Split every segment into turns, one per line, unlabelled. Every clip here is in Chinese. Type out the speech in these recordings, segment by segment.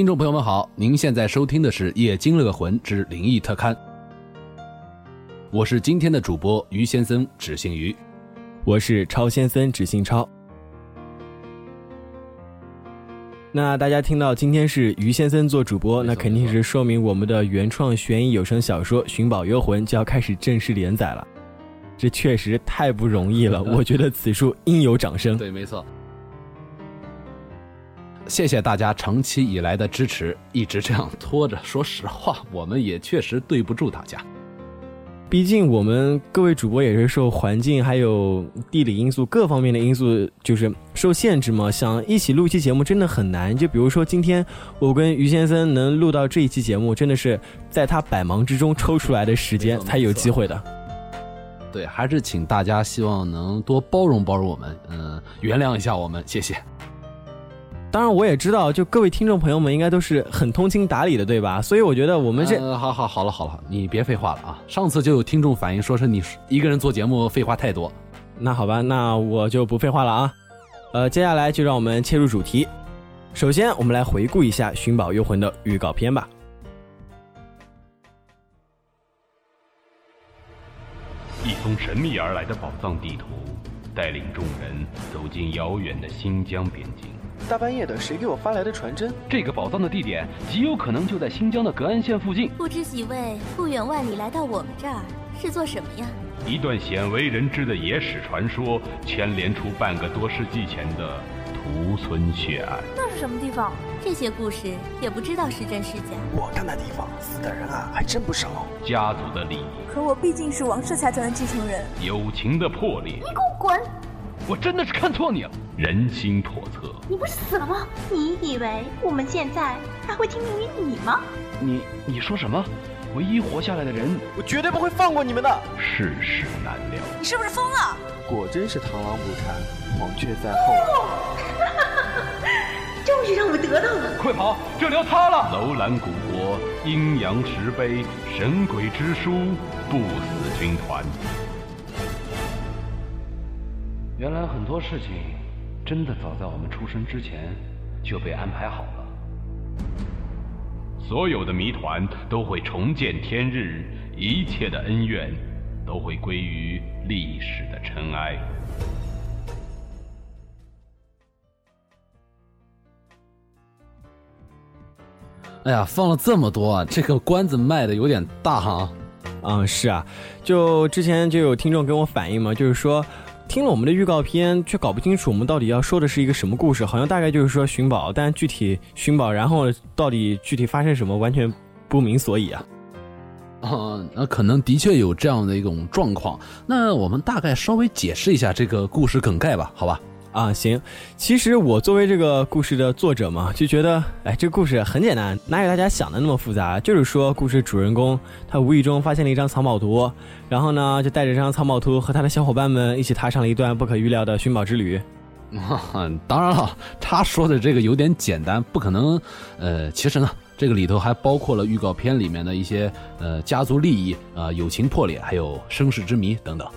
听众朋友们好，您现在收听的是《夜惊乐魂之灵异特刊》，我是今天的主播于先生，只姓于，
我是超先生，只姓超。那大家听到今天是于先生做主播，那肯定是说明我们的原创悬疑有声小说《寻宝幽魂》就要开始正式连载了。这确实太不容易了，我觉得此处应有掌声。
对，没错。谢谢大家长期以来的支持，一直这样拖着。说实话，我们也确实对不住大家。
毕竟我们各位主播也是受环境还有地理因素各方面的因素就是受限制嘛，想一起录期节目真的很难。就比如说今天我跟于先生能录到这一期节目，真的是在他百忙之中抽出来的时间 才有机会的。
对，还是请大家希望能多包容包容我们，嗯，原谅一下我们，谢谢。
当然，我也知道，就各位听众朋友们应该都是很通情达理的，对吧？所以我觉得我们这……
好好好了好了，你别废话了啊！上次就有听众反映说是你一个人做节目废话太多，
那好吧，那我就不废话了啊。呃，接下来就让我们切入主题。首先，我们来回顾一下《寻宝幽魂》的预告片吧。
一封神秘而来的宝藏地图，带领众人走进遥远的新疆边境。
大半夜的，谁给我发来的传真？
这个宝藏的地点极有可能就在新疆的格安县附近。
不知几位不远万里来到我们这儿是做什么呀？
一段鲜为人知的野史传说，牵连出半个多世纪前的屠村血案。
那是什么地方？这些故事也不知道是真是假。
我看那地方死的人啊，还真不少。
家族的利益，
可我毕竟是王氏财团的继承人。
友情的破裂，
你给我滚！
我真的是看错你了，人心叵测。
你不是死了吗？你以为我们现在还会听命于你吗？
你你说什么？唯一活下来的人，
我绝对不会放过你们的。
世事难料，
你是不是疯了？
果真是螳螂捕蝉，黄雀在后。
终于让我得到了！
快跑，这里要塌了！楼兰古国，阴阳石碑，神鬼之书，不死军团。原来很多事情，真的早在我们出生之前就被安排好了。所有的谜团都会重见天日，一切的恩怨都会归于历史的尘埃。
哎呀，放了这么多啊，这个关子卖的有点大哈。
嗯，是啊，就之前就有听众跟我反映嘛，就是说。听了我们的预告片，却搞不清楚我们到底要说的是一个什么故事，好像大概就是说寻宝，但具体寻宝，然后到底具体发生什么，完全不明所以啊。
啊，那可能的确有这样的一种状况。那我们大概稍微解释一下这个故事梗概吧，好吧？
啊，行，其实我作为这个故事的作者嘛，就觉得，哎，这个故事很简单，哪有大家想的那么复杂？就是说，故事主人公他无意中发现了一张藏宝图，然后呢，就带着这张藏宝图和他的小伙伴们一起踏上了一段不可预料的寻宝之旅。
当然了，他说的这个有点简单，不可能。呃，其实呢，这个里头还包括了预告片里面的一些呃家族利益啊、友情破裂，还有身世之谜等等。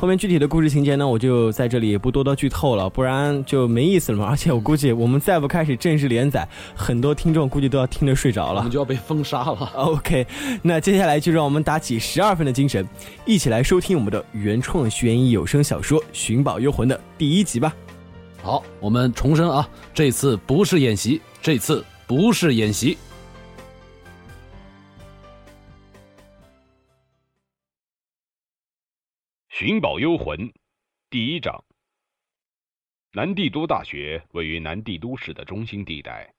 后面具体的故事情节呢，我就在这里不多多剧透了，不然就没意思了嘛。而且我估计我们再不开始正式连载，很多听众估计都要听着睡着了，我
们就要被封杀了。
OK，那接下来就让我们打起十二分的精神，一起来收听我们的原创悬疑有声小说《寻宝幽魂》的第一集吧。
好，我们重申啊，这次不是演习，这次不是演习。
《寻宝幽魂》第一章。南帝都大学位于南帝都市的中心地带，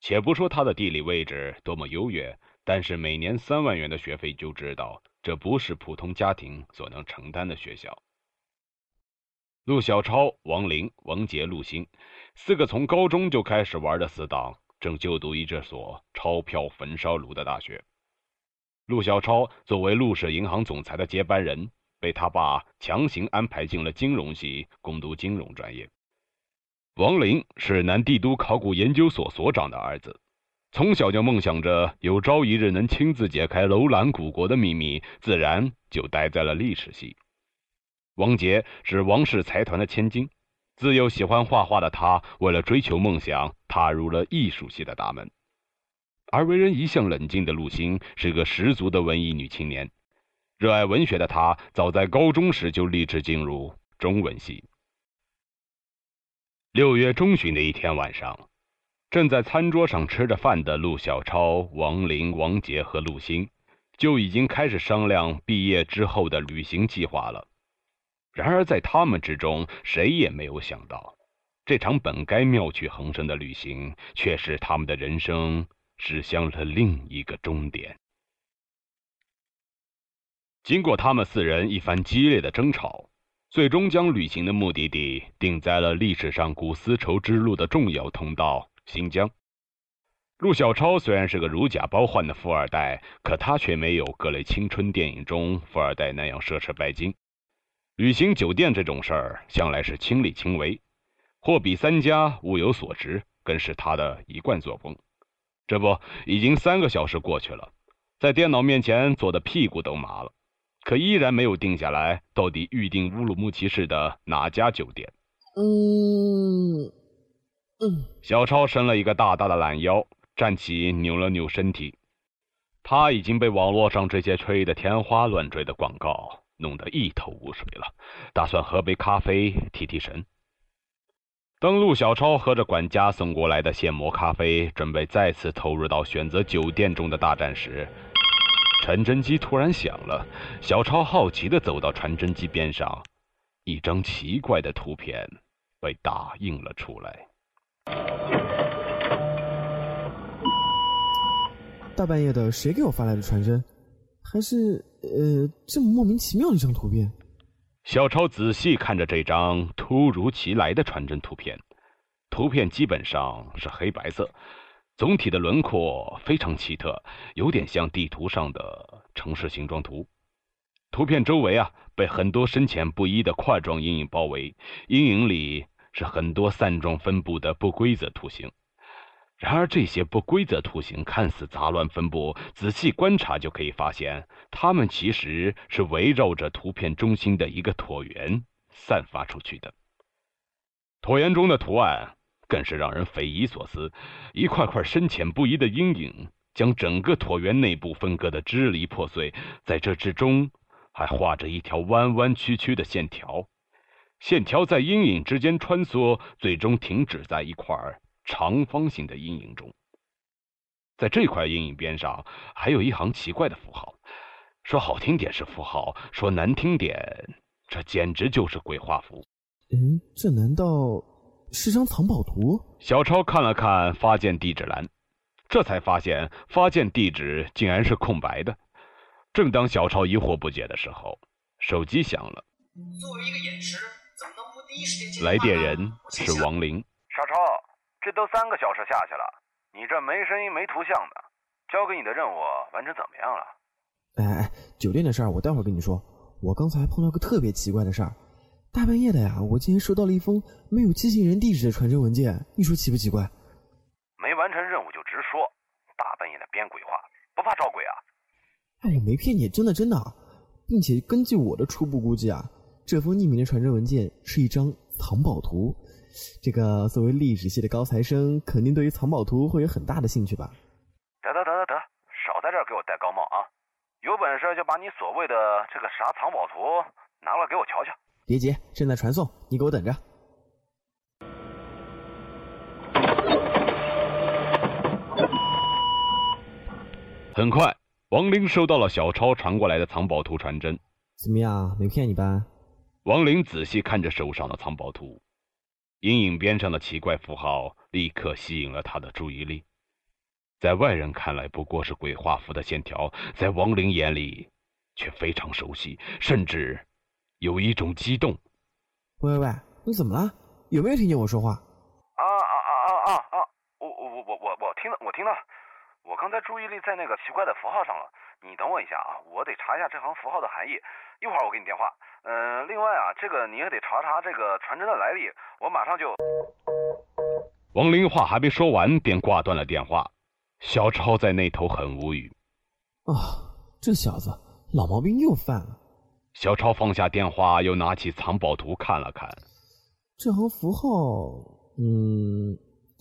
且不说它的地理位置多么优越，但是每年三万元的学费就知道，这不是普通家庭所能承担的学校。陆小超、王林、王杰、陆星四个从高中就开始玩的死党，正就读于这所钞票焚烧炉的大学。陆小超作为陆氏银行总裁的接班人。被他爸强行安排进了金融系，攻读金融专业。王林是南帝都考古研究所所长的儿子，从小就梦想着有朝一日能亲自解开楼兰古国的秘密，自然就待在了历史系。王杰是王氏财团的千金，自幼喜欢画画的他，为了追求梦想，踏入了艺术系的大门。而为人一向冷静的陆星是个十足的文艺女青年，热爱文学的他，早在高中时就立志进入中文系。六月中旬的一天晚上，正在餐桌上吃着饭的陆小超、王林、王杰和陆星，就已经开始商量毕业之后的旅行计划了。然而，在他们之中，谁也没有想到，这场本该妙趣横生的旅行，却使他们的人生。驶向了另一个终点。经过他们四人一番激烈的争吵，最终将旅行的目的地定在了历史上古丝绸之路的重要通道——新疆。陆小超虽然是个如假包换的富二代，可他却没有各类青春电影中富二代那样奢侈拜金。旅行酒店这种事儿，向来是亲力亲为，货比三家，物有所值，更是他的一贯作风。这不，已经三个小时过去了，在电脑面前坐的屁股都麻了，可依然没有定下来，到底预定乌鲁木齐市的哪家酒店？嗯嗯。小超伸了一个大大的懒腰，站起，扭了扭身体。他已经被网络上这些吹得天花乱坠的广告弄得一头雾水了，打算喝杯咖啡提提神。登陆小超喝着管家送过来的现磨咖啡，准备再次投入到选择酒店中的大战时，传真机突然响了。小超好奇地走到传真机边上，一张奇怪的图片被打印了出来。
大半夜的，谁给我发来的传真？还是呃，这么莫名其妙的一张图片？
小超仔细看着这张突如其来的传真图片，图片基本上是黑白色，总体的轮廓非常奇特，有点像地图上的城市形状图。图片周围啊，被很多深浅不一的块状阴影包围，阴影里是很多散状分布的不规则图形。然而，这些不规则图形看似杂乱分布，仔细观察就可以发现，它们其实是围绕着图片中心的一个椭圆散发出去的。椭圆中的图案更是让人匪夷所思，一块块深浅不一的阴影将整个椭圆内部分割得支离破碎，在这之中还画着一条弯弯曲曲的线条，线条在阴影之间穿梭，最终停止在一块。长方形的阴影中，在这块阴影边上还有一行奇怪的符号，说好听点是符号，说难听点，这简直就是鬼画符。
嗯，这难道是张藏宝图？
小超看了看发件地址栏，这才发现发件地址竟然是空白的。正当小超疑惑不解的时候，手机响了。作为一个演师，怎么能不第一时间来电人是王林。
小超。这都三个小时下去了，你这没声音没图像的，交给你的任务完成怎么样了？
哎哎，酒店的事儿我待会儿跟你说。我刚才碰到个特别奇怪的事儿，大半夜的呀，我竟然收到了一封没有寄信人地址的传真文件，你说奇不奇怪？
没完成任务就直说，大半夜的编鬼话，不怕招鬼啊？
哎，我没骗你，真的真的，并且根据我的初步估计啊，这封匿名的传真文件是一张藏宝图。这个作为历史系的高材生，肯定对于藏宝图会有很大的兴趣吧？
得得得得得，少在这儿给我戴高帽啊！有本事就把你所谓的这个啥藏宝图拿来给我瞧瞧。
别急，正在传送，你给我等着。
很快，王林收到了小超传过来的藏宝图传真。
怎么样，没骗你吧？
王林仔细看着手上的藏宝图。阴影边上的奇怪符号立刻吸引了他的注意力，在外人看来不过是鬼画符的线条，在王林眼里却非常熟悉，甚至有一种激动。
喂喂喂，你怎么了？有没有听见我说话？
啊啊啊啊啊啊！我我我我我我听到我听到，我刚才注意力在那个奇怪的符号上了。你等我一下啊，我得查一下这行符号的含义。一会儿我给你电话。嗯，另外啊，这个你也得查查这个传真的来历。我马上就。
王林话还没说完，便挂断了电话。小超在那头很无语。
啊，这小子老毛病又犯了。
小超放下电话，又拿起藏宝图看了看。
这行符号，嗯，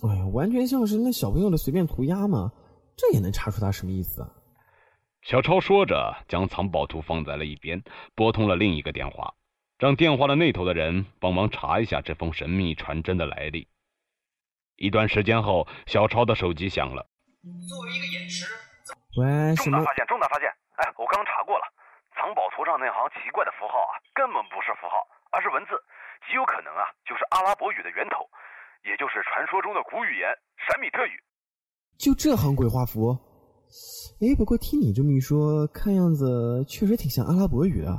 哎呀，完全像是那小朋友的随便涂鸦嘛，这也能查出他什么意思啊？
小超说着，将藏宝图放在了一边，拨通了另一个电话，让电话的那头的人帮忙查一下这封神秘传真的来历。一段时间后，小超的手机响了。
作为一个演示，
喂，什么？
重大发现，重大发现！哎，我刚查过了，藏宝图上那行奇怪的符号啊，根本不是符号，而是文字，极有可能啊，就是阿拉伯语的源头，也就是传说中的古语言闪米特语。
就这行鬼画符？哎，不过听你这么一说，看样子确实挺像阿拉伯语的。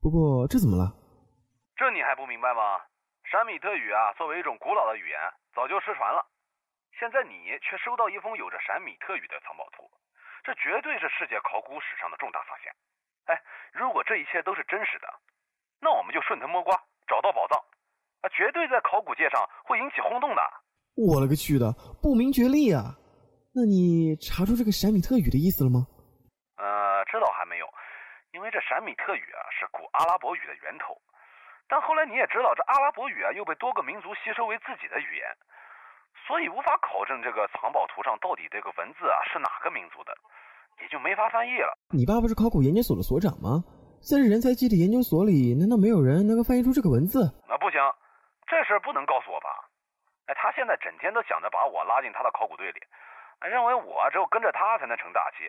不过这怎么了？
这你还不明白吗？闪米特语啊，作为一种古老的语言，早就失传了。现在你却收到一封有着闪米特语的藏宝图，这绝对是世界考古史上的重大发现。哎，如果这一切都是真实的，那我们就顺藤摸瓜，找到宝藏，啊，绝对在考古界上会引起轰动的。
我了个去的，不明觉厉啊！那你查出这个闪米特语的意思了吗？
呃，这倒还没有，因为这闪米特语啊是古阿拉伯语的源头，但后来你也知道，这阿拉伯语啊又被多个民族吸收为自己的语言，所以无法考证这个藏宝图上到底这个文字啊是哪个民族的，也就没法翻译了。
你爸不是考古研究所的所长吗？在这人才济济研究所里，难道没有人能够翻译出这个文字？
那不行，这事不能告诉我爸。哎，他现在整天都想着把我拉进他的考古队里。认为我只有跟着他才能成大器，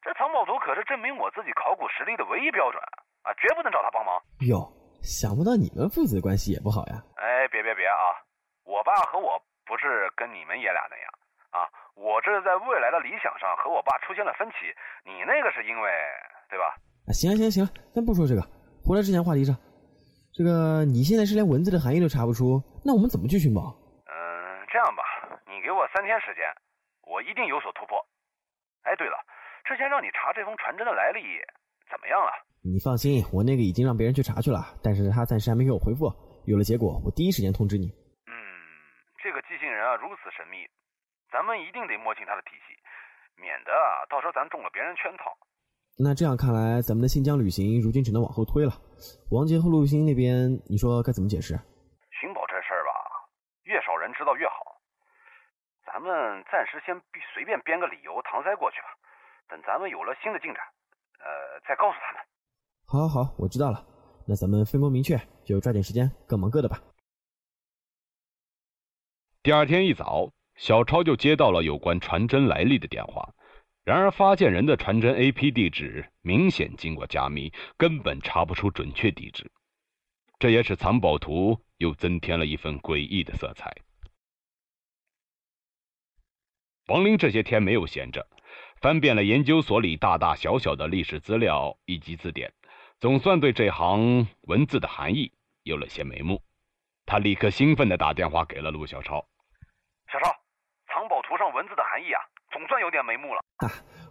这藏宝图可是证明我自己考古实力的唯一标准啊！绝不能找他帮忙。
哟，想不到你们父子关系也不好呀！
哎，别别别啊！我爸和我不是跟你们爷俩那样啊，我这是在未来的理想上和我爸出现了分歧。你那个是因为对吧？
啊，行了行了行了，咱不说这个，回来之前话题上，这个你现在是连文字的含义都查不出，那我们怎么去寻宝？
嗯，这样吧，你给我三天时间。我一定有所突破。哎，对了，之前让你查这封传真的来历怎么样了？
你放心，我那个已经让别人去查去了，但是他暂时还没给我回复。有了结果，我第一时间通知你。
嗯，这个寄信人啊如此神秘，咱们一定得摸清他的体系，免得啊到时候咱中了别人圈套。
那这样看来，咱们的新疆旅行如今只能往后推了。王杰和陆星那边，你说该怎么解释？
寻宝这事儿吧，越少人知道越好。咱们暂时先随便编个理由搪塞过去吧，等咱们有了新的进展，呃，再告诉他们。
好，好，好，我知道了。那咱们分工明确，就抓紧时间，各忙各的吧。
第二天一早，小超就接到了有关传真来历的电话。然而，发件人的传真 A.P 地址明显经过加密，根本查不出准确地址。这也使藏宝图又增添了一份诡异的色彩。王林这些天没有闲着，翻遍了研究所里大大小小的历史资料以及字典，总算对这行文字的含义有了些眉目。他立刻兴奋地打电话给了陆小超：“
小超，图上文字的含义啊，总算有点眉目了。
啊，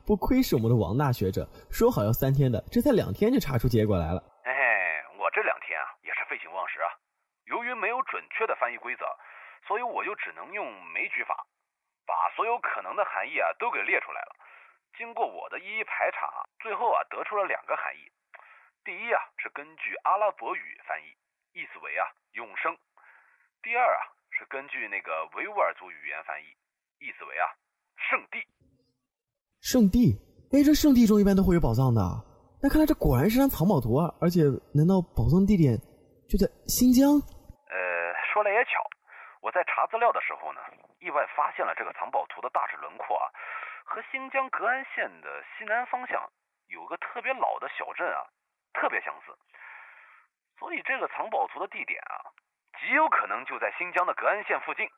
不愧是我们的王大学者，说好要三天的，这才两天就查出结果来了。
嘿嘿，我这两天啊也是废寝忘食啊，由于没有准确的翻译规则，所以我就只能用枚举法。”把所有可能的含义啊都给列出来了。经过我的一一排查，最后啊得出了两个含义。第一啊是根据阿拉伯语翻译，意思为啊永生；第二啊是根据那个维吾尔族语言翻译，意思为啊圣地。
圣地？哎，这圣地中一般都会有宝藏的。那看来这果然是张藏宝图啊！而且，难道宝藏地点就在新疆？
呃，说来也巧，我在查资料的时候呢。意外发现了这个藏宝图的大致轮廓啊，和新疆格安县的西南方向有个特别老的小镇啊，特别相似。所以这个藏宝图的地点啊，极有可能就在新疆的格安县附近。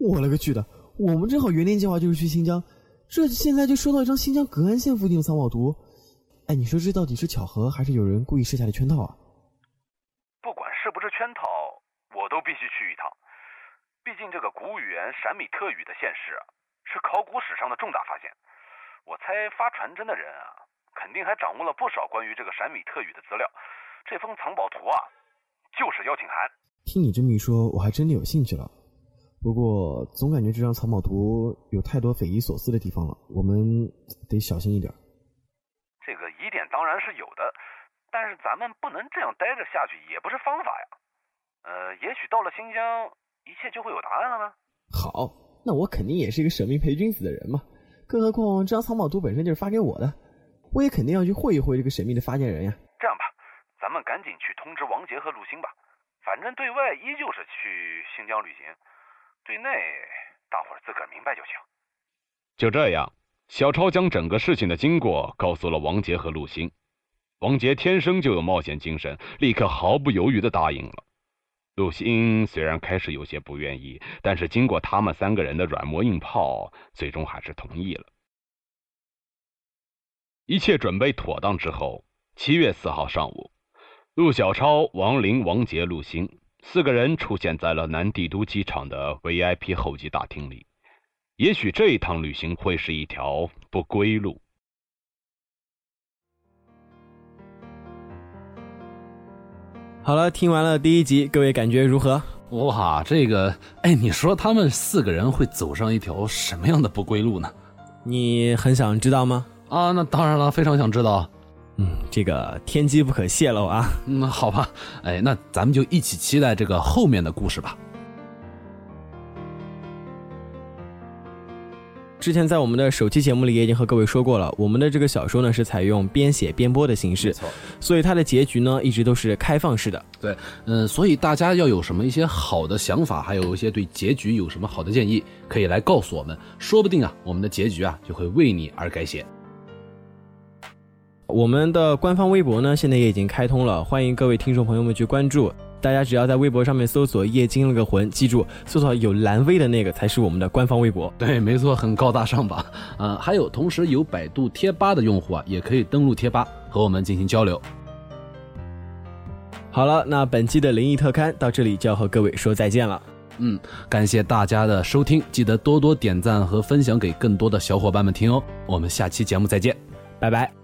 我勒个去的！我们正好原定计划就是去新疆，这现在就收到一张新疆格安县附近的藏宝图。哎，你说这到底是巧合，还是有人故意设下的圈套啊？
不管是不是圈套，我都必须去一趟。毕竟这个古语言闪米特语的现世是考古史上的重大发现，我猜发传真的人啊，肯定还掌握了不少关于这个闪米特语的资料。这封藏宝图啊，就是邀请函。
听你这么一说，我还真的有兴趣了。不过总感觉这张藏宝图有太多匪夷所思的地方了，我们得小心一点。
这个疑点当然是有的，但是咱们不能这样待着下去，也不是方法呀。呃，也许到了新疆，一切就会有答案了呢。
好，那我肯定也是一个舍命陪君子的人嘛。更何况这张藏宝图本身就是发给我的，我也肯定要去会一会这个神秘的发件人呀。
这样吧，咱们赶紧去通知王杰和陆星吧。反正对外依旧是去新疆旅行，对内大伙儿自个儿明白就行。
就这样，小超将整个事情的经过告诉了王杰和陆星。王杰天生就有冒险精神，立刻毫不犹豫地答应了。陆星虽然开始有些不愿意，但是经过他们三个人的软磨硬泡，最终还是同意了。一切准备妥当之后，七月四号上午，陆小超、王林、王杰、陆星四个人出现在了南帝都机场的 VIP 候机大厅里。也许这一趟旅行会是一条不归路。
好了，听完了第一集，各位感觉如何？
哇，这个，哎，你说他们四个人会走上一条什么样的不归路呢？
你很想知道吗？
啊，那当然了，非常想知道。
嗯，这个天机不可泄露啊。
嗯，好吧，哎，那咱们就一起期待这个后面的故事吧。
之前在我们的首期节目里也已经和各位说过了，我们的这个小说呢是采用边写边播的形式，所以它的结局呢一直都是开放式的。
对，嗯，所以大家要有什么一些好的想法，还有一些对结局有什么好的建议，可以来告诉我们，说不定啊，我们的结局啊就会为你而改写。
我们的官方微博呢现在也已经开通了，欢迎各位听众朋友们去关注。大家只要在微博上面搜索“夜惊了个魂”，记住，搜索有蓝 V 的那个才是我们的官方微博。
对，没错，很高大上吧？呃，还有，同时有百度贴吧的用户啊，也可以登录贴吧和我们进行交流。
好了，那本期的灵异特刊到这里就要和各位说再见了。
嗯，感谢大家的收听，记得多多点赞和分享给更多的小伙伴们听哦。我们下期节目再见，
拜拜。